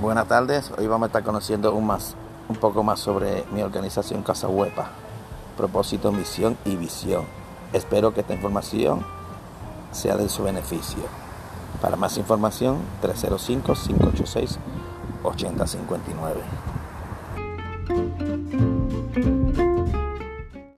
Buenas tardes, hoy vamos a estar conociendo un, más, un poco más sobre mi organización Casa Huepa, propósito, misión y visión. Espero que esta información sea de su beneficio. Para más información, 305-586-8059.